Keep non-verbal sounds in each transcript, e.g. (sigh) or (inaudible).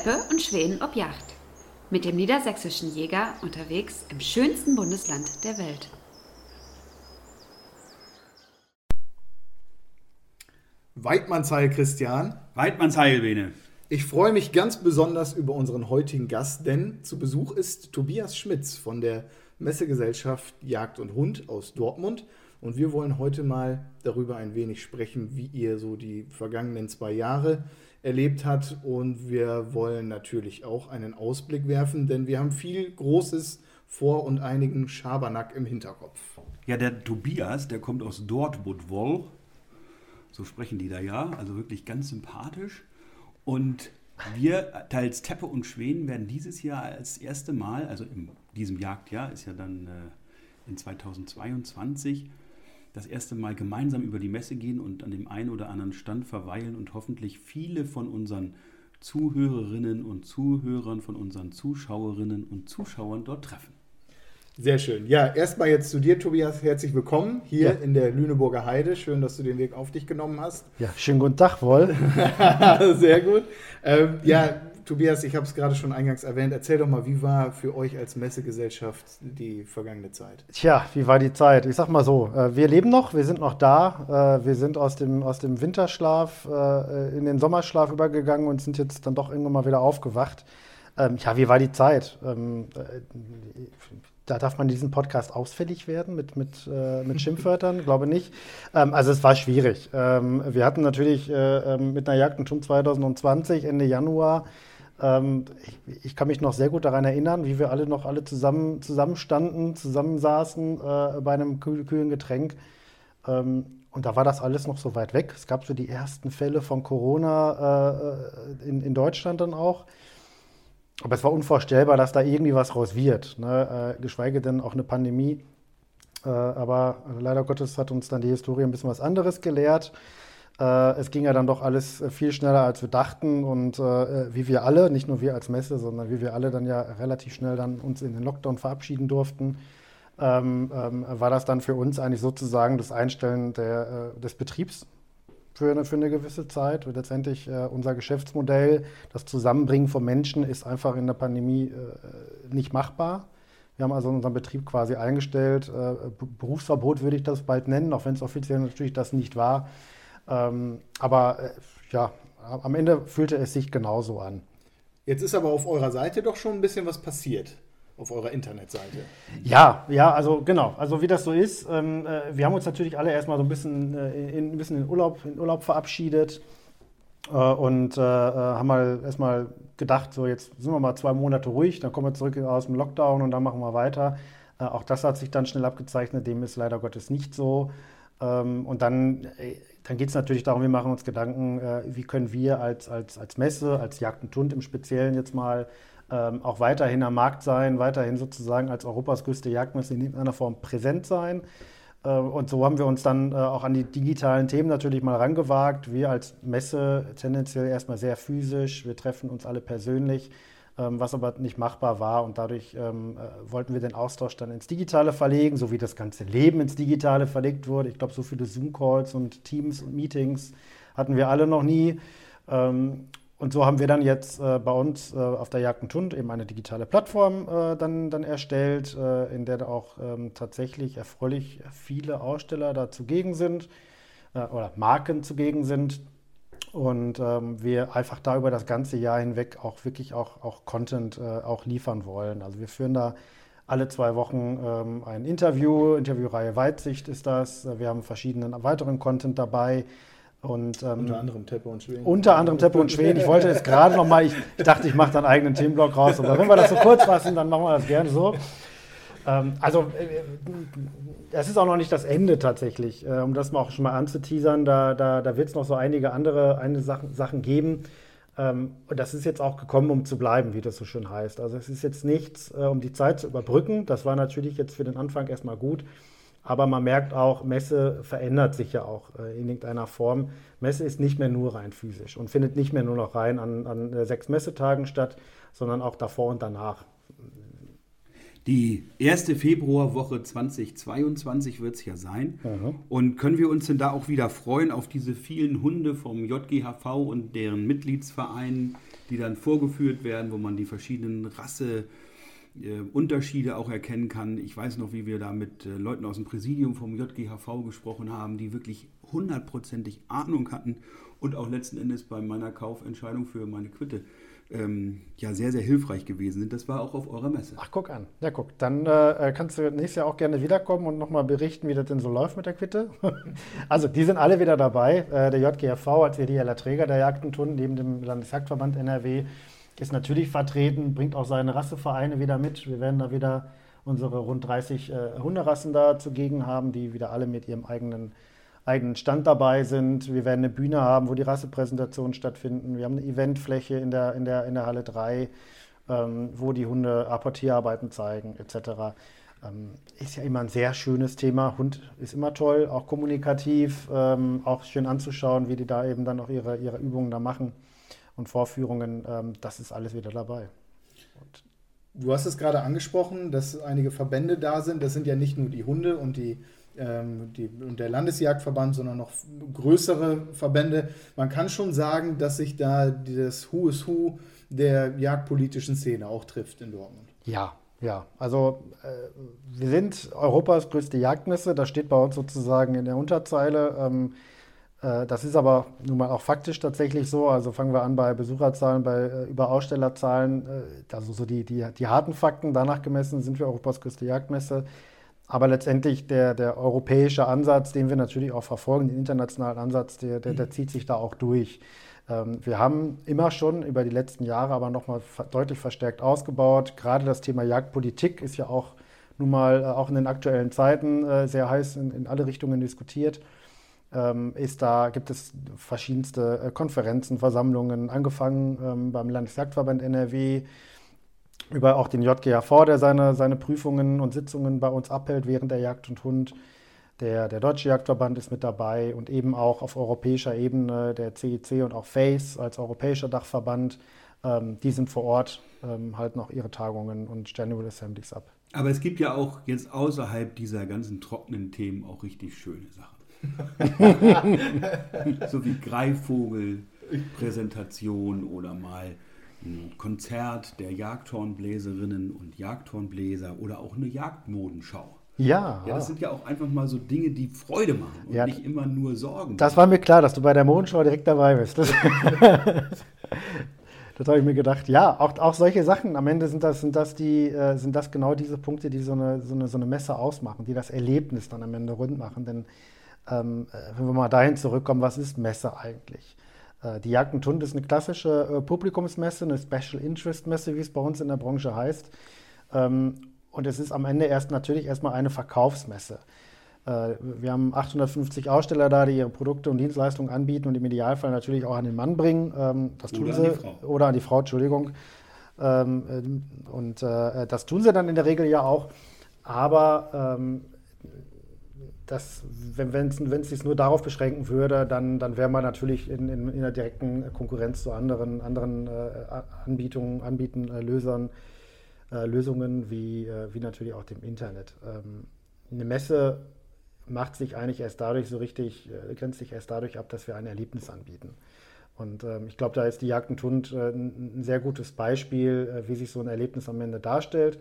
Teppe und Schweden ob Yacht. Mit dem niedersächsischen Jäger unterwegs im schönsten Bundesland der Welt. Weidmannsheil, Christian. Weidmannsheil, Bene. Ich freue mich ganz besonders über unseren heutigen Gast, denn zu Besuch ist Tobias Schmitz von der Messegesellschaft Jagd und Hund aus Dortmund. Und wir wollen heute mal darüber ein wenig sprechen, wie ihr so die vergangenen zwei Jahre erlebt habt. Und wir wollen natürlich auch einen Ausblick werfen, denn wir haben viel Großes vor und einigen Schabernack im Hinterkopf. Ja, der Tobias, der kommt aus Dortmund wohl. So sprechen die da ja, also wirklich ganz sympathisch. Und wir, teils Teppe und Schweden, werden dieses Jahr als erste Mal, also in diesem Jagdjahr, ist ja dann äh, in 2022, das erste Mal gemeinsam über die Messe gehen und an dem einen oder anderen Stand verweilen und hoffentlich viele von unseren Zuhörerinnen und Zuhörern, von unseren Zuschauerinnen und Zuschauern dort treffen. Sehr schön. Ja, erstmal jetzt zu dir, Tobias. Herzlich willkommen hier ja. in der Lüneburger Heide. Schön, dass du den Weg auf dich genommen hast. Ja, schönen guten Tag, Woll. (laughs) Sehr gut. Ähm, ja, Tobias, ich habe es gerade schon eingangs erwähnt. Erzähl doch mal, wie war für euch als Messegesellschaft die vergangene Zeit? Tja, wie war die Zeit? Ich sag mal so, äh, wir leben noch, wir sind noch da. Äh, wir sind aus dem, aus dem Winterschlaf äh, in den Sommerschlaf übergegangen und sind jetzt dann doch irgendwann mal wieder aufgewacht. Ähm, ja, wie war die Zeit? Ähm, da darf man in diesem Podcast ausfällig werden mit, mit, äh, mit (laughs) Schimpfwörtern, glaube nicht. Ähm, also es war schwierig. Ähm, wir hatten natürlich äh, mit einer Jagd schon 2020, Ende Januar, ähm, ich, ich, kann mich noch sehr gut daran erinnern, wie wir alle noch alle zusammen zusammenstanden, zusammensaßen äh, bei einem kühlen Getränk. Ähm, und da war das alles noch so weit weg. Es gab so die ersten Fälle von Corona äh, in, in, Deutschland dann auch. Aber es war unvorstellbar, dass da irgendwie was raus wird. Ne? Äh, geschweige denn auch eine Pandemie. Äh, aber leider Gottes hat uns dann die Historie ein bisschen was anderes gelehrt. Äh, es ging ja dann doch alles äh, viel schneller, als wir dachten und äh, wie wir alle, nicht nur wir als Messe, sondern wie wir alle dann ja relativ schnell dann uns in den Lockdown verabschieden durften, ähm, ähm, war das dann für uns eigentlich sozusagen das Einstellen der, äh, des Betriebs für eine, für eine gewisse Zeit. Und letztendlich äh, unser Geschäftsmodell, das Zusammenbringen von Menschen ist einfach in der Pandemie äh, nicht machbar. Wir haben also unseren Betrieb quasi eingestellt. Berufsverbot würde ich das bald nennen, auch wenn es offiziell natürlich das nicht war. Ähm, aber äh, ja, am Ende fühlte es sich genauso an. Jetzt ist aber auf eurer Seite doch schon ein bisschen was passiert auf eurer Internetseite. Ja, ja, also genau. Also wie das so ist, ähm, äh, wir haben uns natürlich alle erstmal so ein bisschen, äh, in, ein bisschen in, Urlaub, in Urlaub verabschiedet äh, und äh, äh, haben mal erstmal gedacht, so jetzt sind wir mal zwei Monate ruhig, dann kommen wir zurück aus dem Lockdown und dann machen wir weiter. Äh, auch das hat sich dann schnell abgezeichnet, dem ist leider Gottes nicht so. Ähm, und dann dann geht es natürlich darum, wir machen uns Gedanken, äh, wie können wir als, als, als Messe, als Jagd und Tund im Speziellen jetzt mal ähm, auch weiterhin am Markt sein, weiterhin sozusagen als Europas größte Jagdmesse in irgendeiner Form präsent sein. Äh, und so haben wir uns dann äh, auch an die digitalen Themen natürlich mal rangewagt. Wir als Messe tendenziell erstmal sehr physisch, wir treffen uns alle persönlich was aber nicht machbar war. Und dadurch ähm, äh, wollten wir den Austausch dann ins Digitale verlegen, so wie das ganze Leben ins Digitale verlegt wurde. Ich glaube, so viele Zoom-Calls und Teams und Meetings hatten wir alle noch nie. Ähm, und so haben wir dann jetzt äh, bei uns äh, auf der Jagd und Tund eben eine digitale Plattform äh, dann, dann erstellt, äh, in der auch ähm, tatsächlich erfreulich viele Aussteller da zugegen sind äh, oder Marken zugegen sind, und ähm, wir einfach da über das ganze Jahr hinweg auch wirklich auch, auch Content äh, auch liefern wollen. Also wir führen da alle zwei Wochen ähm, ein Interview, Interviewreihe Weitsicht ist das. Wir haben verschiedenen weiteren Content dabei. Und, ähm, unter anderem Teppe und Schweden. Unter anderem Teppe und Schweden. Ich wollte jetzt gerade noch mal, ich, ich dachte, ich mache da einen eigenen Themenblock raus. Aber wenn wir das so kurz fassen, dann machen wir das gerne so. Ähm, also, äh, das ist auch noch nicht das Ende tatsächlich, äh, um das mal auch schon mal anzuteasern. Da, da, da wird es noch so einige andere eine Sachen, Sachen geben. Ähm, und das ist jetzt auch gekommen, um zu bleiben, wie das so schön heißt. Also, es ist jetzt nichts, äh, um die Zeit zu überbrücken. Das war natürlich jetzt für den Anfang erstmal gut. Aber man merkt auch, Messe verändert sich ja auch äh, in irgendeiner Form. Messe ist nicht mehr nur rein physisch und findet nicht mehr nur noch rein an, an äh, sechs Messetagen statt, sondern auch davor und danach. Die erste Februarwoche 2022 wird es ja sein. Aha. Und können wir uns denn da auch wieder freuen auf diese vielen Hunde vom JGHV und deren Mitgliedsvereinen, die dann vorgeführt werden, wo man die verschiedenen Rasse äh, Unterschiede auch erkennen kann. Ich weiß noch, wie wir da mit äh, Leuten aus dem Präsidium vom JGHV gesprochen haben, die wirklich hundertprozentig Ahnung hatten und auch letzten Endes bei meiner Kaufentscheidung für meine Quitte ähm, ja sehr, sehr hilfreich gewesen sind. Das war auch auf eurer Messe. Ach, guck an. Ja, guck. Dann äh, kannst du nächstes Jahr auch gerne wiederkommen und nochmal berichten, wie das denn so läuft mit der Quitte. (laughs) also, die sind alle wieder dabei. Äh, der JGRV als ideeller Träger der Jagd neben dem Landesjagdverband NRW ist natürlich vertreten, bringt auch seine Rassevereine wieder mit. Wir werden da wieder unsere rund 30 äh, Hunderassen da zugegen haben, die wieder alle mit ihrem eigenen, eigenen Stand dabei sind. Wir werden eine Bühne haben, wo die Rassepräsentationen stattfinden. Wir haben eine Eventfläche in der, in der, in der Halle 3, ähm, wo die Hunde Apportierarbeiten zeigen, etc. Ähm, ist ja immer ein sehr schönes Thema. Hund ist immer toll, auch kommunikativ, ähm, auch schön anzuschauen, wie die da eben dann auch ihre, ihre Übungen da machen und Vorführungen, ähm, das ist alles wieder dabei. Und Du hast es gerade angesprochen, dass einige Verbände da sind. Das sind ja nicht nur die Hunde und, die, die, und der Landesjagdverband, sondern noch größere Verbände. Man kann schon sagen, dass sich da das Who is Who der jagdpolitischen Szene auch trifft in Dortmund. ja, ja, also äh, wir sind Europas größte Jagdmesse, das steht bei uns sozusagen in der Unterzeile. Ähm, äh, das ist aber nun mal auch faktisch tatsächlich so. Also fangen wir an bei Besucherzahlen, bei äh, über Ausstellerzahlen, äh, also so die, die, die harten Fakten. Danach gemessen sind wir Europas größte Jagdmesse. Aber letztendlich der, der europäische Ansatz, den wir natürlich auch verfolgen, den internationalen Ansatz, der, der, der zieht sich da auch durch. Ähm, wir haben immer schon über die letzten Jahre aber nochmal deutlich verstärkt ausgebaut. Gerade das Thema Jagdpolitik ist ja auch nun mal äh, auch in den aktuellen Zeiten äh, sehr heiß in, in alle Richtungen diskutiert ähm, ist da, gibt es verschiedenste äh, Konferenzen, Versammlungen, angefangen ähm, beim Landesjagdverband NRW, über auch den JGHV, der seine, seine Prüfungen und Sitzungen bei uns abhält während der Jagd und Hund. Der, der Deutsche Jagdverband ist mit dabei und eben auch auf europäischer Ebene der CIC und auch FACE als europäischer Dachverband. Ähm, die sind vor Ort, ähm, halten auch ihre Tagungen und General Assemblies ab. Aber es gibt ja auch jetzt außerhalb dieser ganzen trockenen Themen auch richtig schöne Sachen. (laughs) so wie Greifvogel-Präsentation oder mal ein Konzert der Jagdhornbläserinnen und Jagdhornbläser oder auch eine Jagdmodenschau. Ja, Ja, das sind ja auch einfach mal so Dinge, die Freude machen und Ja. nicht immer nur Sorgen. das war mir klar, dass du bei der Mondschau direkt dabei bist. Das, (laughs) das habe ich mir gedacht. Ja, auch, auch solche Sachen. Am Ende sind das, sind das, die, äh, sind das genau diese Punkte, die so eine, so, eine, so eine Messe ausmachen, die das Erlebnis dann am Ende rund machen. Denn ähm, äh, wenn wir mal dahin zurückkommen, was ist Messe eigentlich? Äh, die Jagd und Hund ist eine klassische äh, Publikumsmesse, eine Special Interest Messe, wie es bei uns in der Branche heißt. Ähm, und es ist am Ende erst natürlich erstmal eine Verkaufsmesse. Äh, wir haben 850 Aussteller da, die ihre Produkte und Dienstleistungen anbieten und im Idealfall natürlich auch an den Mann bringen. Ähm, das tun Oder sie. Oder an die Frau, Entschuldigung. Ähm, und das tun sie dann in der Regel ja auch. Aber das, wenn es sich nur darauf beschränken würde, dann, dann wäre man natürlich in, in, in einer direkten Konkurrenz zu anderen, anderen äh, Anbietungen, Anbieten, äh, Lösern, äh, Lösungen wie, äh, wie natürlich auch dem Internet. Ähm, eine Messe macht sich eigentlich erst dadurch so richtig, äh, grenzt sich erst dadurch ab, dass wir ein Erlebnis anbieten. Und ähm, ich glaube, da ist die Jagd und Hund äh, ein ein sehr gutes Beispiel, wie sich so ein Erlebnis am Ende darstellt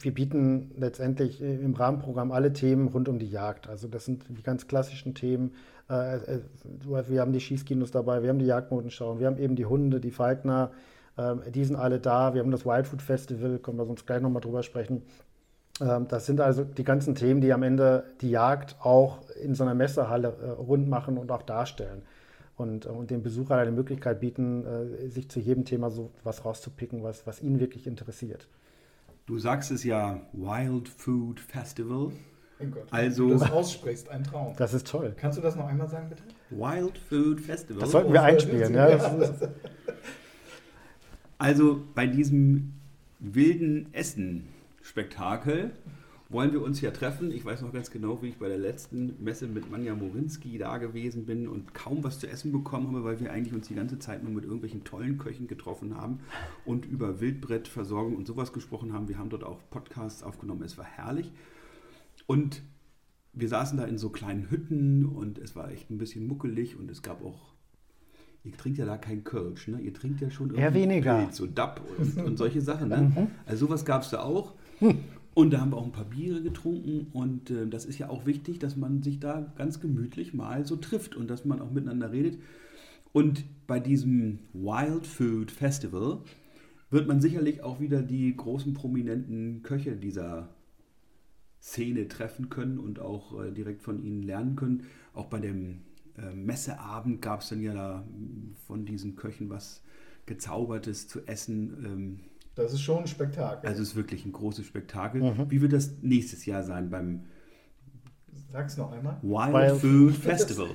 wir bieten letztendlich im Rahmenprogramm alle Themen rund um die Jagd. Also das sind die ganz klassischen Themen. Äh, äh, Wir haben die Schießkinos dabei, wir haben die Jagdmodenschauen, wir haben eben die Hunde, die Falkner, ähm, die sind alle da. Wir haben das Wildfood Festival, können wir sonst gleich nochmal drüber sprechen. Ähm, Das sind also die ganzen Themen, die am Ende die Jagd auch in so einer Messehalle äh, rund machen und auch darstellen. Und, äh, und dem Besucher eine Möglichkeit bieten, äh, sich zu jedem Thema so was rauszupicken, was, was ihn wirklich interessiert. Du sagst es ja Wild Food Festival. Mein Gott, Also- wenn du das aussprichst, ein Traum. Das ist toll. Kannst du das noch einmal sagen, bitte? Wild Food Festival. Das sollten wir einspielen. Ja, ist, Also bei diesem wilden Essen-Spektakel, wollen wir uns ja treffen. Ich weiß noch ganz genau, wie ich bei der letzten Messe mit Manja Morinski da gewesen bin und kaum was zu essen bekommen habe, weil wir eigentlich uns die ganze Zeit nur mit irgendwelchen tollen Köchen getroffen haben und über Wildbrettversorgung und sowas gesprochen haben. Wir haben dort auch Podcasts aufgenommen. Es war herrlich. Und wir saßen da in so kleinen Hütten und es war echt ein bisschen muckelig und es gab auch Ihr trinkt ja da kein Kölsch, ne? Ihr trinkt ja schon irgendwie Eher weniger. Pilz und Dapp und, und solche Sachen, ne? Also sowas gab es da auch. Und da haben wir auch ein paar Biere getrunken und äh, das ist ja auch wichtig, dass man sich da ganz gemütlich mal so trifft und dass man auch miteinander redet. Und bei diesem Wild Food Festival wird man sicherlich auch wieder die großen prominenten Köche dieser Szene treffen können und auch äh, direkt von ihnen lernen können. Auch bei dem äh, Messeabend gab es dann ja da von diesen Köchen was Gezaubertes zu essen. Ähm, Das ist schon ein Spektakel. also es ist wirklich ein großes Spektakel. Mhm. Wie wird das nächstes Jahr sein beim Sag's noch einmal. Wild, Wild Food Festival?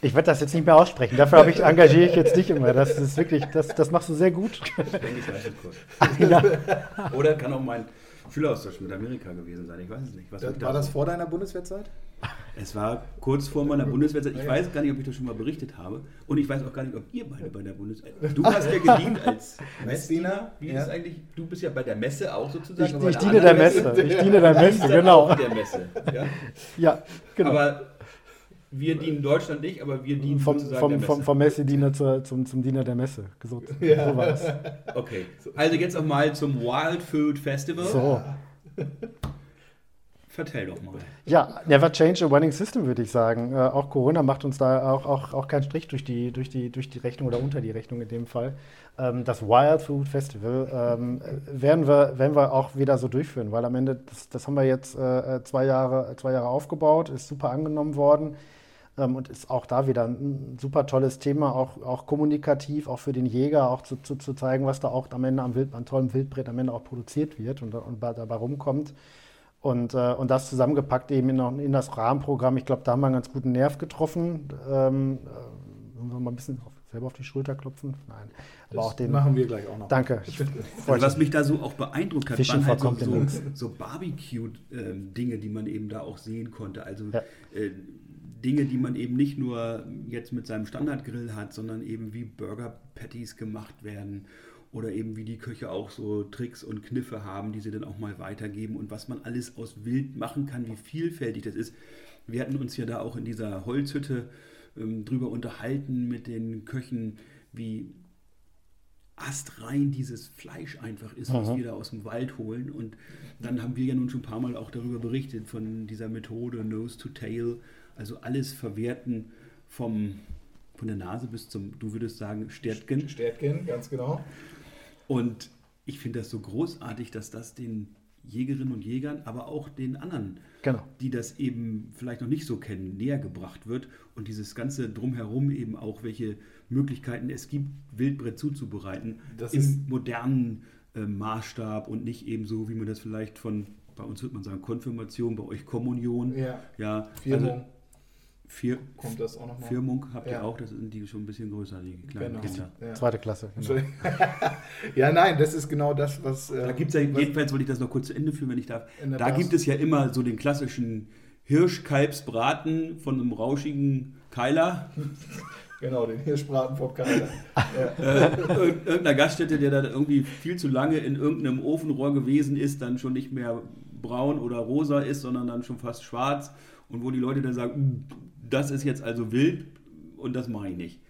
Ich werde das jetzt nicht mehr aussprechen. Dafür ich, engagiere ich jetzt dich immer. Das ist wirklich, das, das machst du sehr gut. Ich denke, ich weiß es kurz. (laughs) ja. Oder kann auch mein Schüleraustausch mit Amerika gewesen sein. Ich weiß es nicht. Was Das, war da- das vor deiner Bundeswehrzeit? Es war kurz vor meiner Bundeswehrzeit. Ich weiß gar nicht, ob ich das schon mal berichtet habe. Und ich weiß auch gar nicht, ob ihr beide bei der Bundeswehr. Du (laughs) hast ja gedient als Messdiener. Wie Ja. ist eigentlich? Du bist ja bei der Messe auch sozusagen. Ich, ich diene der anderen Messe. Ich diene der Messe, genau. der Messe. Ja? (laughs) Ja, genau. Aber wir dienen Deutschland nicht, aber wir dienen vom, sozusagen vom, der vom, Messe. vom Messediener zur, zum, zum Diener der Messe. So, (laughs) Ja. so war es. Okay. Also jetzt noch mal zum Wild Food Festival. So. Vertell doch mal. Ja, never change a winning system, würde ich sagen. Äh, auch Corona macht uns da auch, auch, auch keinen Strich durch die, durch, die, durch die Rechnung oder unter die Rechnung in dem Fall. Ähm, das Wild Food Festival ähm, äh, werden, wir, werden wir auch wieder so durchführen, weil am Ende, das, das haben wir jetzt äh, zwei, Jahre, zwei Jahre aufgebaut, ist super angenommen worden ähm, und ist auch da wieder ein super tolles Thema, auch, auch kommunikativ, auch für den Jäger, auch zu, zu, zu zeigen, was da auch am Ende am, Wild, am tollen Wildbrett am Ende auch produziert wird und, und dabei rumkommt. Und, äh, und das zusammengepackt eben in, in das Rahmenprogramm. Ich glaube, da haben wir einen ganz guten Nerv getroffen. Ähm, äh, wollen wir mal ein bisschen auf, selber auf die Schulter klopfen? Nein. Aber Das auch den. machen wir gleich auch noch. Danke. Also was mich da so auch beeindruckt hat, Fishing waren halt so, so, so Barbecue-Dinge, die man eben da auch sehen konnte. Also Ja. äh, Dinge, die man eben nicht nur jetzt mit seinem Standardgrill hat, sondern eben wie Burger-Patties gemacht werden oder eben wie die Köche auch so Tricks und Kniffe haben, die sie dann auch mal weitergeben und was man alles aus Wild machen kann, wie vielfältig das ist. Wir hatten uns ja da auch in dieser Holzhütte ähm, drüber unterhalten mit den Köchen, wie astrein dieses Fleisch einfach ist, was Mhm. wir da aus dem Wald holen. Und dann haben wir ja nun schon ein paar Mal auch darüber berichtet, von dieser Methode Nose to Tail, also alles verwerten vom, von der Nase bis zum, du würdest sagen, Stärtgen. Stärtgen, ganz genau. Und ich finde das so großartig, dass das den Jägerinnen und Jägern, aber auch den anderen, Genau. die das eben vielleicht noch nicht so kennen, näher gebracht wird und dieses ganze drumherum eben auch, welche Möglichkeiten es gibt, Wildbrett zuzubereiten, Das im ist- modernen äh, Maßstab und nicht eben so, wie man das vielleicht von, bei uns würde man sagen Konfirmation, bei euch Kommunion, Ja, ja, Firmung also Vier, kommt das auch nochmal. Firmung habt ihr Ja. auch, das sind die schon ein bisschen größer, die kleinen Genau. Kinder. Ja. Zweite Klasse. Genau. (laughs) Ja, nein, das ist genau das, was. Da ähm, gibt es ja, jedenfalls wollte ich das noch kurz zu Ende führen, wenn ich darf. Da Bas- gibt es ja immer so den klassischen Hirschkalbsbraten von einem rauschigen Keiler. (laughs) Genau, den Hirschbraten vom Keiler. ja. (laughs) äh, irg- irgendeiner Gaststätte, der da irgendwie viel zu lange in irgendeinem Ofenrohr gewesen ist, dann schon nicht mehr braun oder rosa ist, sondern dann schon fast schwarz. Und wo die Leute dann sagen, "Mm, das ist jetzt also wild und das mache ich nicht.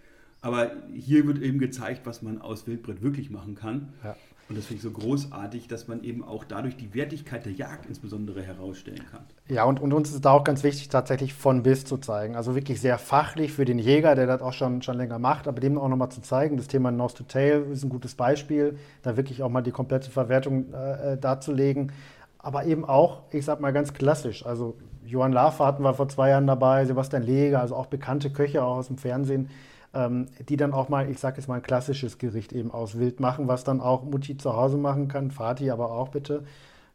Aber hier wird eben gezeigt, was man aus Wildbrett wirklich machen kann. Ja. Und das finde ich so großartig, dass man eben auch dadurch die Wertigkeit der Jagd insbesondere herausstellen kann. Ja, und, und uns ist da auch ganz wichtig, tatsächlich von bis zu zeigen. Also wirklich sehr fachlich für den Jäger, der das auch schon, schon länger macht, aber dem auch nochmal zu zeigen. Das Thema Nose to Tail ist ein gutes Beispiel, da wirklich auch mal die komplette Verwertung äh, äh, darzulegen. Aber eben auch, ich sag mal ganz klassisch. Also Johann Lafer hatten wir vor zwei Jahren dabei, Sebastian Leger, also auch bekannte Köche auch aus dem Fernsehen, ähm, die dann auch mal, ich sag jetzt mal, ein klassisches Gericht eben aus Wild machen, was dann auch Mutti zu Hause machen kann, Vati aber auch bitte.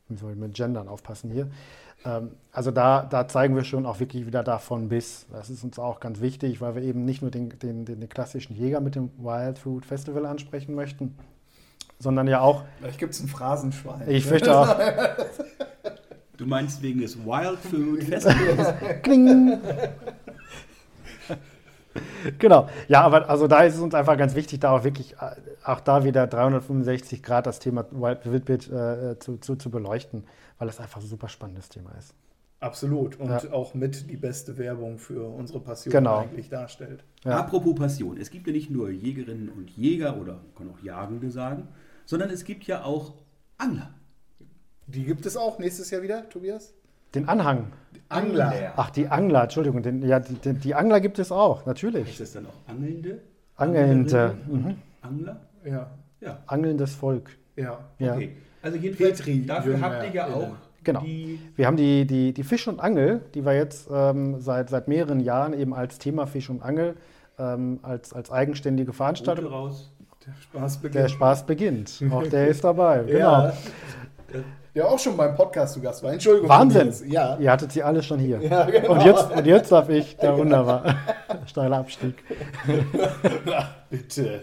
Ich soll mit Gendern aufpassen hier. Ähm, also da, da zeigen wir schon auch wirklich wieder davon bis. Das ist uns auch ganz wichtig, weil wir eben nicht nur den, den, den, den klassischen Jäger mit dem Wild Food Festival ansprechen möchten, sondern ja auch, Vielleicht gibt es ein Phrasenschwein. ich fürchte auch, (laughs) Du meinst wegen des Wild (laughs) Food Festivals? Kling. genau. Ja, aber also da ist es uns einfach ganz wichtig, da auch wirklich, äh, auch da wieder 365 Grad das Thema Wild Wildbit äh, zu, zu, zu beleuchten, weil es einfach ein super spannendes Thema ist. Absolut. Und Ja. auch mit die beste Werbung für unsere Passion Genau. eigentlich darstellt. Ja. Apropos Passion, es gibt ja nicht nur Jägerinnen und Jäger oder man kann auch Jagende sagen, sondern es gibt ja auch Angler. Die gibt es auch nächstes Jahr wieder, Tobias? Den Anhang. Angler. Ach, die Angler, Entschuldigung, den, ja, die, die, die Angler gibt es auch, Ist natürlich. das dann auch Angelnde? Angelnde, und Angler? Ja. Ja. Angelndes Volk. Ja. Ja. Okay. Also jedenfalls, Petri, dafür Jünger, habt ihr ja auch Genau. die Wir haben die, die, die Fisch und Angel, die wir jetzt ähm, seit, seit mehreren Jahren eben als Thema Fisch und Angel ähm, als, als eigenständige Veranstaltung. raus. Der Spaß beginnt. Der Spaß beginnt. Auch der (laughs) ist dabei. Genau. Ja. Der auch schon beim Podcast zu Gast war. Entschuldigung. Wahnsinn. Ja. Ihr hattet sie alle schon hier. (laughs) Ja, genau. und, jetzt, und jetzt darf ich. Ja, wunderbar. (laughs) Steiler Abstieg. (laughs) Bitte.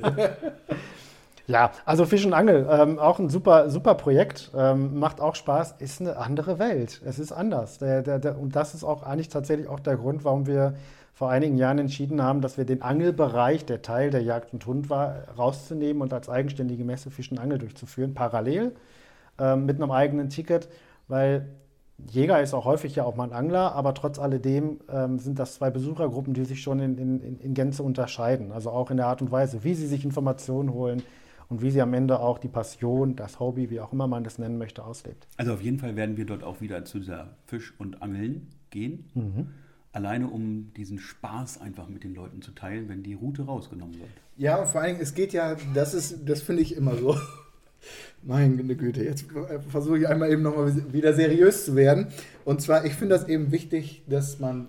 Ja, also Fisch und Angel, ähm, auch ein super, super Projekt, ähm, macht auch Spaß, ist eine andere Welt. Es ist anders. Der, der, der, und das ist auch eigentlich tatsächlich auch der Grund, warum wir vor einigen Jahren entschieden haben, dass wir den Angelbereich, der Teil der Jagd und Hund war, rauszunehmen und als eigenständige Messe Fisch und Angel durchzuführen, parallel mit einem eigenen Ticket, weil Jäger ist auch häufig ja auch mal ein Angler, aber trotz alledem ähm, sind das zwei Besuchergruppen, die sich schon in, in, in Gänze unterscheiden. Also auch in der Art und Weise, wie sie sich Informationen holen und wie sie am Ende auch die Passion, das Hobby, wie auch immer man das nennen möchte, auslebt. Also auf jeden Fall werden wir dort auch wieder zu dieser Fisch und Angeln gehen. Alleine um diesen Spaß einfach mit den Leuten zu teilen, wenn die Route rausgenommen wird. Ja, und vor allen Dingen, es geht ja, das ist, das finde ich immer so. Meine Güte, jetzt versuche ich einmal eben nochmal wieder seriös zu werden. Und zwar, ich finde das eben wichtig, dass man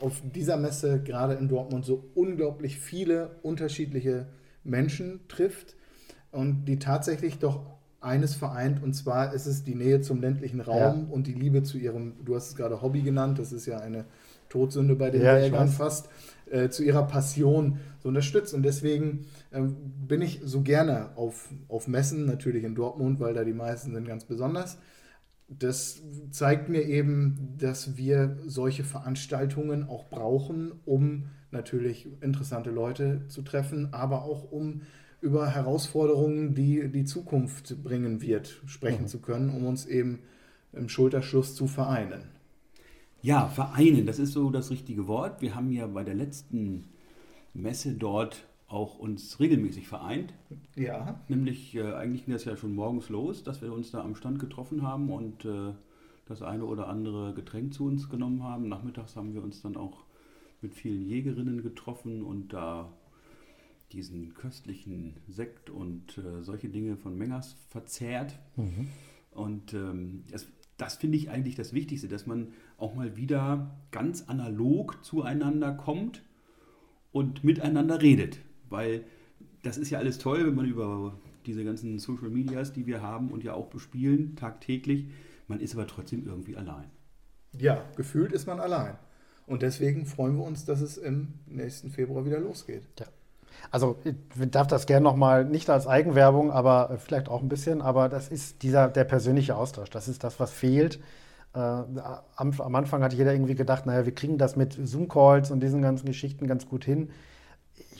auf dieser Messe, gerade in Dortmund, so unglaublich viele unterschiedliche Menschen trifft und die tatsächlich doch eines vereint, und zwar ist es die Nähe zum ländlichen Raum und die Liebe zu ihrem, du hast es gerade Hobby genannt, das ist ja eine Todsünde bei den Ja, Jägern fast, äh, zu ihrer Passion so unterstützt. Und deswegen ähm, bin ich so gerne auf, auf Messen, natürlich in Dortmund, weil da die meisten sind ganz besonders. Das zeigt mir eben, dass wir solche Veranstaltungen auch brauchen, um natürlich interessante Leute zu treffen, aber auch um über Herausforderungen, die die Zukunft bringen wird, sprechen zu können, um uns eben im Schulterschluss zu vereinen. Ja, vereinen, das ist so das richtige Wort. Wir haben ja bei der letzten Messe dort auch uns regelmäßig vereint. Ja, Nämlich, äh, eigentlich ging das ja schon morgens los, dass wir uns da am Stand getroffen haben und äh, das eine oder andere Getränk zu uns genommen haben. Nachmittags haben wir uns dann auch mit vielen Jägerinnen getroffen und da diesen köstlichen Sekt und äh, solche Dinge von Mengers verzehrt. Und ähm, das, das finde ich eigentlich das Wichtigste, dass man auch mal wieder ganz analog zueinander kommt und miteinander redet. Weil das ist ja alles toll, wenn man über diese ganzen Social Medias, die wir haben und ja auch bespielen, tagtäglich, man ist aber trotzdem irgendwie allein. ja, gefühlt ist man allein. Und deswegen freuen wir uns, dass es im nächsten Februar wieder losgeht. Ja. Also ich darf das gerne nochmal, nicht als Eigenwerbung, aber äh, vielleicht auch ein bisschen, aber das ist dieser, der persönliche Austausch. Das ist das, was fehlt. Äh, am, am Anfang hatte jeder irgendwie gedacht, naja, wir kriegen das mit Zoom-Calls und diesen ganzen Geschichten ganz gut hin.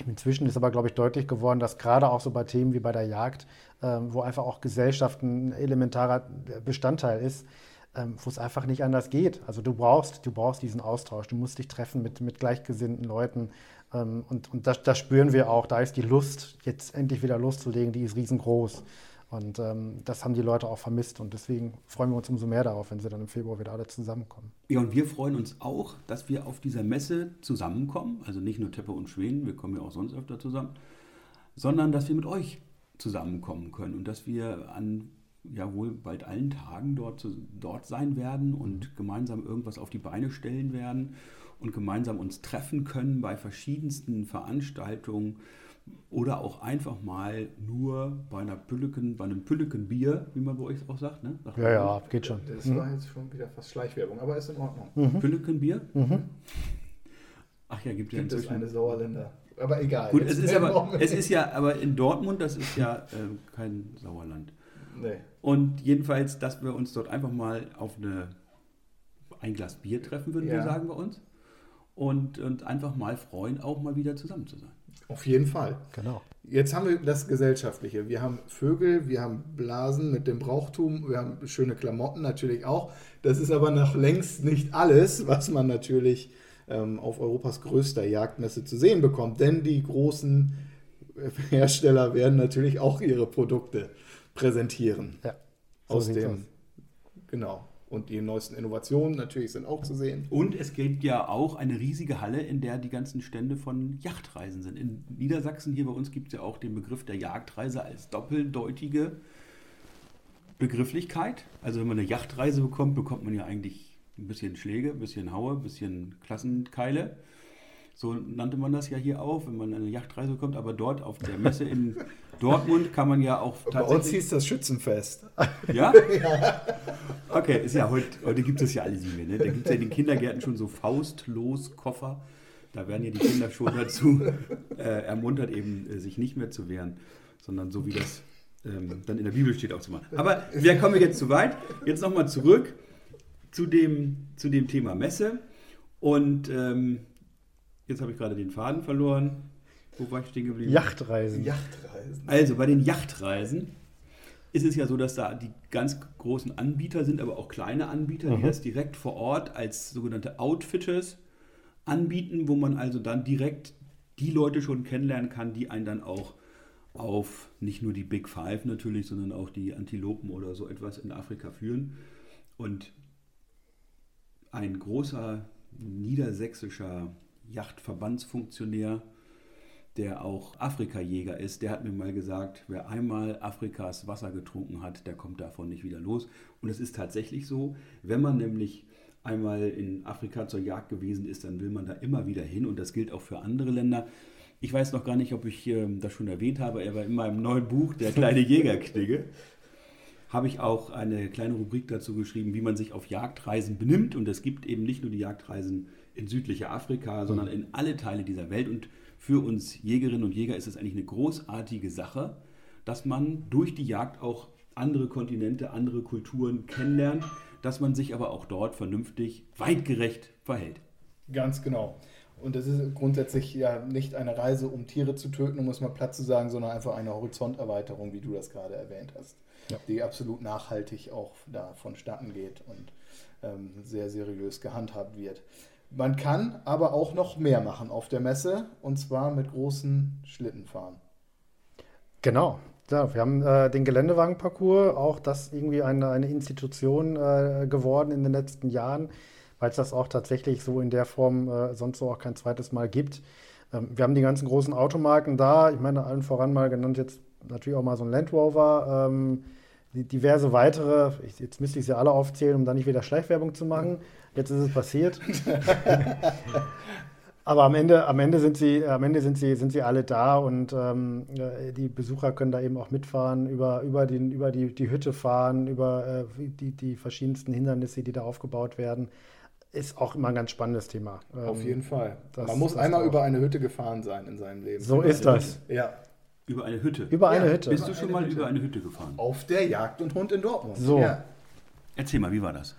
Inzwischen ist aber, glaube ich, deutlich geworden, dass gerade auch so bei Themen wie bei der Jagd, ähm, wo einfach auch Gesellschaft ein elementarer Bestandteil ist, ähm, wo es einfach nicht anders geht. Also du brauchst, du brauchst diesen Austausch, du musst dich treffen mit, mit gleichgesinnten Leuten. Ähm, und und das, das spüren wir auch, da ist die Lust, jetzt endlich wieder loszulegen, die ist riesengroß. Und ähm, das haben die Leute auch vermisst. Und deswegen freuen wir uns umso mehr darauf, wenn sie dann im Februar wieder alle zusammenkommen. Ja, und wir freuen uns auch, dass wir auf dieser Messe zusammenkommen. Also nicht nur Teppe und Schweden, wir kommen ja auch sonst öfter zusammen, sondern dass wir mit euch zusammenkommen können und dass wir an ja wohl bald allen Tagen dort, dort sein werden und gemeinsam irgendwas auf die Beine stellen werden und gemeinsam uns treffen können bei verschiedensten Veranstaltungen oder auch einfach mal nur bei einer Pülleken, bei einem Pülleken Bier, wie man bei euch auch sagt, ne? Sagt Ja, ja, geht schon. Das war jetzt schon wieder fast Schleichwerbung, aber ist in Ordnung. nicht? Pülleken Bier? Ach ja, gibt ja Gibt es inzwischen. eine Sauerländer. Aber egal. Gut, es ist, aber, es ist ja aber in Dortmund, das ist ja äh, kein Sauerland. Nee. Und jedenfalls, dass wir uns dort einfach mal auf eine ein Glas Bier treffen, würden Ja. wir sagen bei uns. Und, und einfach mal freuen, auch mal wieder zusammen zu sein. Auf jeden Fall. Genau. Jetzt haben wir das Gesellschaftliche. Wir haben Vögel, wir haben Blasen mit dem Brauchtum, wir haben schöne Klamotten natürlich auch. Das ist aber noch längst nicht alles, was man natürlich ähm, auf Europas größter Jagdmesse zu sehen bekommt. Denn die großen (laughs) Hersteller werden natürlich auch ihre Produkte präsentieren. Ja. aus sieht's dem, genau. Und die neuesten Innovationen natürlich sind auch zu sehen. Und es gibt ja auch eine riesige Halle, in der die ganzen Stände von Yachtreisen sind. In Niedersachsen hier bei uns gibt es ja auch den Begriff der Jagdreise als doppeldeutige Begrifflichkeit. Also wenn man eine Yachtreise bekommt, bekommt man ja eigentlich ein bisschen Schläge, ein bisschen Haue, ein bisschen Klassenkeile. So nannte man das ja hier auch, wenn man eine Yachtreise bekommt. Aber dort auf der Messe in Dortmund kann man ja auch Bei uns hieß das Schützenfest. ja? (laughs) Okay, ist ja heute, heute gibt es ja alles nicht mehr. Ne? Da gibt es ja in den Kindergärten schon so faustlos Koffer. Da werden ja die Kinder schon dazu (laughs) äh, ermuntert, eben äh, sich nicht mehr zu wehren, sondern so wie das ähm, dann in der Bibel steht auch zu machen. Aber wir kommen jetzt zu weit. Jetzt nochmal zurück zu dem, zu dem Thema Messe. Und ähm, jetzt habe ich gerade den Faden verloren. Wo war ich stehen geblieben? Yachtreisen. Yachtreisen. Also bei den Yachtreisen ist es ja so, dass da die ganz großen Anbieter sind, aber auch kleine Anbieter, die das direkt vor Ort als sogenannte Outfitters anbieten, wo man also dann direkt die Leute schon kennenlernen kann, die einen dann auch auf nicht nur die Big Five natürlich, sondern auch die Antilopen oder so etwas in Afrika führen. Und ein großer niedersächsischer Yachtverbandsfunktionär, der auch Afrikajäger ist, der hat mir mal gesagt, wer einmal Afrikas Wasser getrunken hat, der kommt davon nicht wieder los. Und es ist tatsächlich so, wenn man nämlich einmal in Afrika zur Jagd gewesen ist, dann will man da immer wieder hin und das gilt auch für andere Länder. Ich weiß noch gar nicht, ob ich ähm, das schon erwähnt habe, er war in meinem neuen Buch, Der kleine Jägerknigge, habe ich auch eine kleine Rubrik dazu geschrieben, wie man sich auf Jagdreisen benimmt. Und es gibt eben nicht nur die Jagdreisen in südliche Afrika, sondern in alle Teile dieser Welt. Und für uns Jägerinnen und Jäger ist es eigentlich eine großartige Sache, dass man durch die Jagd auch andere Kontinente, andere Kulturen kennenlernt, dass man sich aber auch dort vernünftig, weitgerecht verhält. Ganz genau. Und das ist grundsätzlich ja nicht eine Reise, um Tiere zu töten, um es mal platt zu sagen, sondern einfach eine Horizonterweiterung, wie du das gerade erwähnt hast, Ja. die absolut nachhaltig auch da vonstatten geht und ähm, sehr seriös gehandhabt wird. Man kann aber auch noch mehr machen auf der Messe und zwar mit großen Schlitten fahren. Genau. Ja, wir haben äh, den Geländewagenparcours, auch das irgendwie eine, eine Institution äh, geworden in den letzten Jahren, weil es das auch tatsächlich so in der Form äh, sonst so auch kein zweites Mal gibt. Ähm, wir haben die ganzen großen Automarken da. Ich meine, allen voran mal genannt jetzt natürlich auch mal so ein Land Rover, ähm, diverse weitere. Ich, jetzt müsste ich sie alle aufzählen, um da nicht wieder Schleichwerbung zu machen. Jetzt ist es passiert. (laughs) Aber am Ende, am Ende sind sie, am Ende sind sie, sind sie alle da und ähm, äh, die Besucher können da eben auch mitfahren, über, über, den, über die, die Hütte fahren, über äh, die, die verschiedensten Hindernisse, die da aufgebaut werden. Ist auch immer ein ganz spannendes Thema. Auf Ähm, jeden Fall. Man muss einmal über eine Hütte gefahren sein in seinem Leben. So ist das. Ja. Über eine Hütte. Über eine Ja, Hütte. Bist du schon eine mal Hütte. über eine Hütte gefahren? Auf der Jagd und Hund in Dortmund. So. Ja. Erzähl mal, wie war das?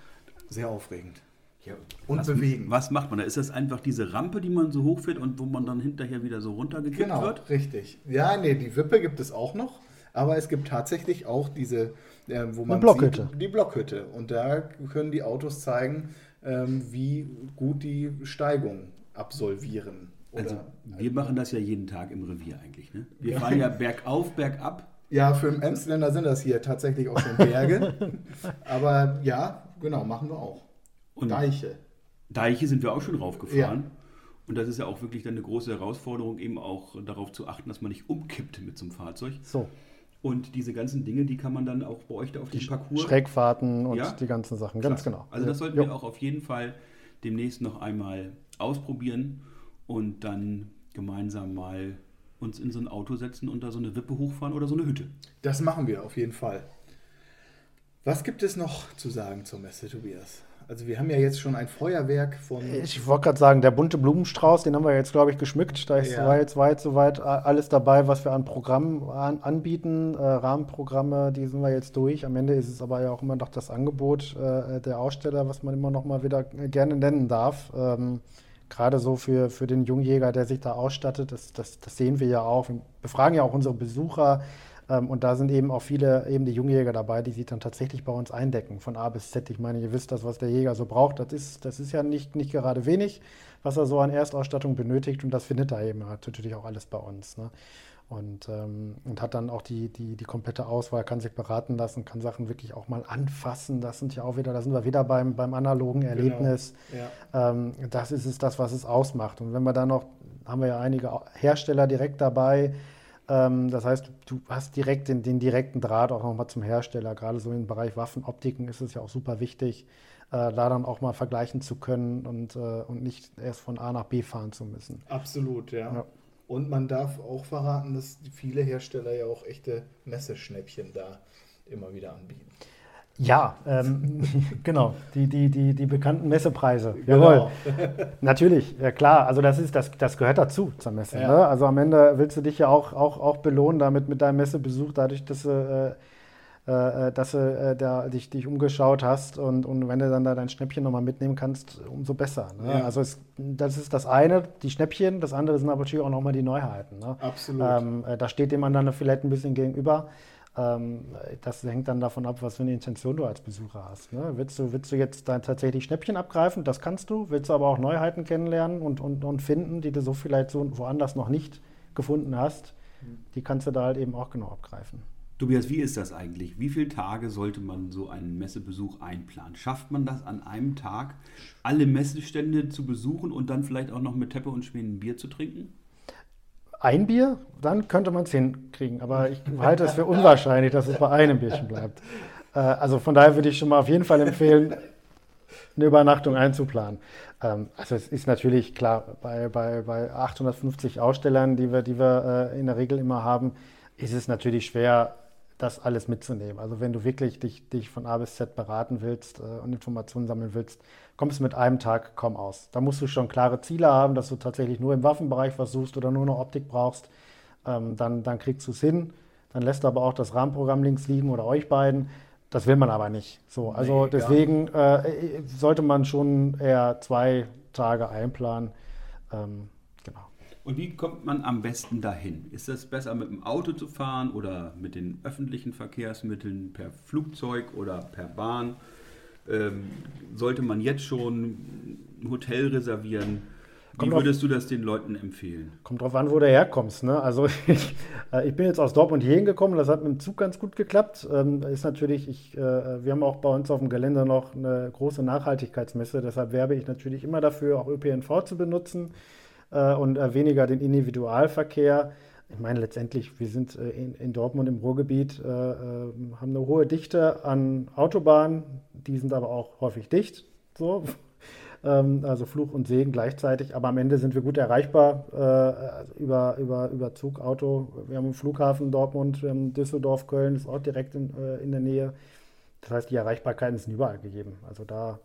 Sehr aufregend. Ja, Und was, bewegen. Was macht man da? Ist das einfach diese Rampe, die man so hochfährt und wo man dann hinterher wieder so runtergekippt Genau, wird? richtig. Ja, nee, die Wippe gibt es auch noch, aber es gibt tatsächlich auch diese, äh, wo man Blockhütte. Sieht, die Blockhütte. Und da können die Autos zeigen, ähm, wie gut die Steigung absolvieren. Oder, Also wir machen das ja jeden Tag im Revier eigentlich. Ne? Wir fahren ja bergauf, bergab. ja, für den Emsländer sind das hier tatsächlich auch schon Berge. (laughs) aber ja, genau, machen wir auch. Und Deiche. Deiche sind wir auch schon raufgefahren. Und das ist ja auch wirklich dann eine große Herausforderung, eben auch darauf zu achten, dass man nicht umkippt mit so einem Fahrzeug. So, Und diese ganzen Dinge, die kann man dann auch bei euch da auf dem Parcours. Schrägfahrten und Ja. die ganzen Sachen, ganz Klasse. genau. Also das sollten Jo. wir auch auf jeden Fall demnächst noch einmal ausprobieren und dann gemeinsam mal uns in so ein Auto setzen und da so eine Wippe hochfahren oder so eine Hütte. Das machen wir auf jeden Fall. Was gibt es noch zu sagen zur Messe, Tobias? Also wir haben ja jetzt schon ein Feuerwerk von. Ich wollte gerade sagen, der bunte Blumenstrauß, den haben wir jetzt, glaube ich, geschmückt. Da ist Ja. war jetzt weit, soweit alles dabei, was wir an Programmen an, anbieten. Äh, Rahmenprogramme, die sind wir jetzt durch. Am Ende ist es aber ja auch immer noch das Angebot äh, der Aussteller, was man immer noch mal wieder gerne nennen darf. Ähm, Gerade so für, für den Jungjäger, der sich da ausstattet, das, das, das sehen wir ja auch. Wir befragen ja auch unsere Besucher. Ähm, und da sind eben auch viele eben die Jungjäger dabei, die sich dann tatsächlich bei uns eindecken, von A bis Z. Ich meine, ihr wisst das, was der Jäger so braucht. Das ist, das ist ja nicht, nicht gerade wenig, was er so an Erstausstattung benötigt. Und das findet er eben natürlich auch alles bei uns. Ne? Und, ähm, und hat dann auch die, die, die komplette Auswahl, kann sich beraten lassen, kann Sachen wirklich auch mal anfassen. Das sind ja auch wieder, da sind wir wieder beim, beim analogen Erlebnis. Ja. Ähm, das ist es das, was es ausmacht. Und wenn wir dann noch, haben wir ja einige Hersteller direkt dabei. Ähm, das heißt, du hast direkt den, den direkten Draht auch nochmal zum Hersteller. Gerade so im Bereich Waffenoptiken ist es ja auch super wichtig, äh, da dann auch mal vergleichen zu können und, äh, und nicht erst von A nach B fahren zu müssen. Absolut, ja. Ja. Und man darf auch verraten, dass viele Hersteller ja auch echte Messeschnäppchen da immer wieder anbieten. Ja, ähm, (laughs) genau, die, die, die, die bekannten Messepreise. Genau. Jawohl. (laughs) Natürlich, ja klar. Also das ist, das, das gehört dazu zur Messe. Ja. Ne? Also am Ende willst du dich ja auch, auch, auch belohnen damit mit deinem Messebesuch, dadurch, dass du, äh, äh, dass du äh, da, dich, dich umgeschaut hast und, und wenn du dann da dein Schnäppchen nochmal mitnehmen kannst, umso besser. Ne? Ja. Also es, das ist das eine, die Schnäppchen, das andere sind aber natürlich auch nochmal die Neuheiten. Ne? Absolut. Ähm, äh, da steht dem anderen vielleicht ein bisschen gegenüber. Ähm, das hängt dann davon ab, was für eine Intention du als Besucher hast. Ne? Willst, du, willst du jetzt dann tatsächlich Schnäppchen abgreifen? Das kannst du. Willst du aber auch Neuheiten kennenlernen und, und, und finden, die du so vielleicht so woanders noch nicht gefunden hast? Die kannst du da halt eben auch genau abgreifen. Tobias, wie ist das eigentlich? Wie viele Tage sollte man so einen Messebesuch einplanen? Schafft man das an einem Tag, alle Messestände zu besuchen und dann vielleicht auch noch mit Teppe und Schweden ein Bier zu trinken? Ein Bier, dann könnte man es hinkriegen. Aber ich halte es für unwahrscheinlich, dass es bei einem Bierchen bleibt. Äh, also von daher würde ich schon mal auf jeden Fall empfehlen, eine Übernachtung einzuplanen. Ähm, also es ist natürlich klar, bei, bei, bei 850 Ausstellern, die wir, die wir äh, in der Regel immer haben, ist es natürlich schwer, das alles mitzunehmen. Also wenn du wirklich dich, dich von A bis Z beraten willst äh, und Informationen sammeln willst, kommst du mit einem Tag kaum aus. Da musst du schon klare Ziele haben, dass du tatsächlich nur im Waffenbereich was suchst oder nur noch Optik brauchst. Ähm, dann, dann kriegst du es hin. Dann lässt du aber auch das Rahmenprogramm links liegen oder euch beiden. Das will man aber nicht. So, also Nee, deswegen äh, sollte man schon eher zwei Tage einplanen. Ähm. Und wie kommt man am besten dahin? Ist es besser mit dem Auto zu fahren oder mit den öffentlichen Verkehrsmitteln per Flugzeug oder per Bahn? Ähm, sollte man jetzt schon ein Hotel reservieren? Wie würdest du das den Leuten empfehlen? Kommt drauf an, wo du herkommst. Ne? Also (laughs) ich, äh, ich bin jetzt aus Dortmund hierhin gekommen, das hat mit dem Zug ganz gut geklappt. Ähm, ist natürlich, ich, äh, wir haben auch bei uns auf dem Gelände noch eine große Nachhaltigkeitsmesse, deshalb werbe ich natürlich immer dafür, auch ÖPNV zu benutzen äh, und äh, weniger den Individualverkehr. Ich meine, letztendlich, wir sind äh, in, in Dortmund im Ruhrgebiet, äh, äh, haben eine hohe Dichte an Autobahnen, die sind aber auch häufig dicht. So. (laughs) Ähm, also Fluch und Segen gleichzeitig, aber am Ende sind wir gut erreichbar äh, über, über, über Zug, Auto. Wir haben einen Flughafen Dortmund, wir haben Düsseldorf, Köln ist auch direkt in, in der Nähe. Das heißt, die Erreichbarkeiten sind überall gegeben. Also da,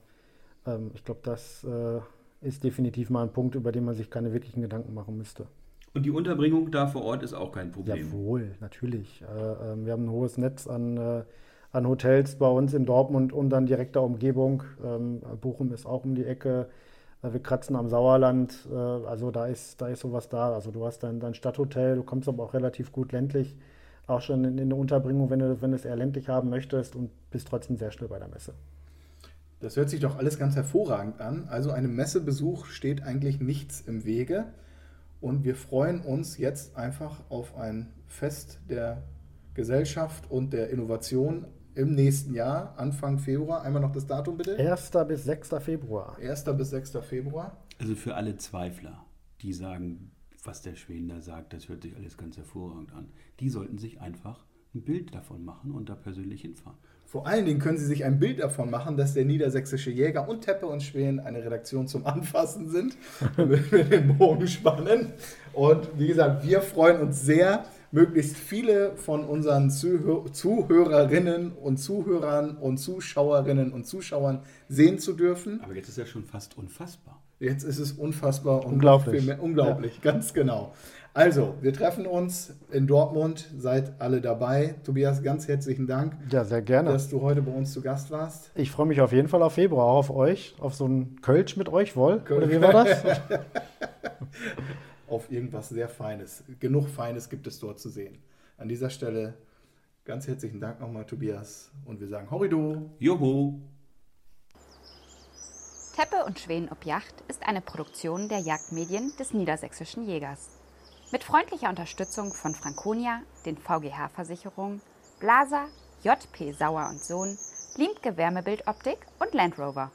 ähm, ich glaube, das äh, ist definitiv mal ein Punkt, über den man sich keine wirklichen Gedanken machen müsste. Und die Unterbringung da vor Ort ist auch kein Problem. Jawohl, natürlich. Äh, ähm, wir haben ein hohes Netz an, äh, an Hotels bei uns in Dortmund und dann direkter Umgebung. Ähm, Bochum ist auch um die Ecke. Äh, wir kratzen am Sauerland. Also da ist, da ist sowas da. Also du hast dein, dein Stadthotel, du kommst aber auch relativ gut ländlich. Auch schon in, in eine Unterbringung, wenn du, wenn du es eher ländlich haben möchtest und bist trotzdem sehr schnell bei der Messe. Das hört sich doch alles ganz hervorragend an. Also einem Messebesuch steht eigentlich nichts im Wege. Und wir freuen uns jetzt einfach auf ein Fest der Gesellschaft und der Innovation im nächsten Jahr, Anfang Februar. Einmal noch das Datum bitte. 1. bis 6. Februar. 1. bis 6. Februar. Also für alle Zweifler, die sagen, was der Schweden da sagt, das hört sich alles ganz hervorragend an, die sollten sich einfach ein Bild davon machen und da persönlich hinfahren. Vor allen Dingen können Sie sich ein Bild davon machen, dass der niedersächsische Jäger und Teppe und Schweden eine Redaktion zum Anfassen sind, (laughs) wenn wir den Bogen spannen. Und wie gesagt, wir freuen uns sehr, möglichst viele von unseren Zuhör Zuhörerinnen und Zuhörern und Zuschauerinnen und Zuschauern sehen zu dürfen. Aber jetzt ist ja schon fast unfassbar. Jetzt ist es unfassbar und Unglaublich. viel Mehr, unglaublich, ganz genau. Also, wir treffen uns in Dortmund, seid alle dabei. Tobias, ganz herzlichen Dank, Ja, sehr gerne. dass du heute bei uns zu Gast warst. Ich freue mich auf jeden Fall auf Februar, auch auf euch, auf so ein Kölsch mit euch, wohl? Oder wie war das? (laughs) Auf irgendwas sehr Feines. Genug Feines gibt es dort zu sehen. An dieser Stelle ganz herzlichen Dank nochmal, Tobias. Und wir sagen Horrido. Joho! Teppe und Schweden ob Yacht ist eine Produktion der Jagdmedien des Niedersächsischen Jägers. Mit freundlicher Unterstützung von Franconia, den VGH-Versicherungen, Blaser, JP Sauer und Sohn, Liemtke Wärmebildoptik und Land Rover.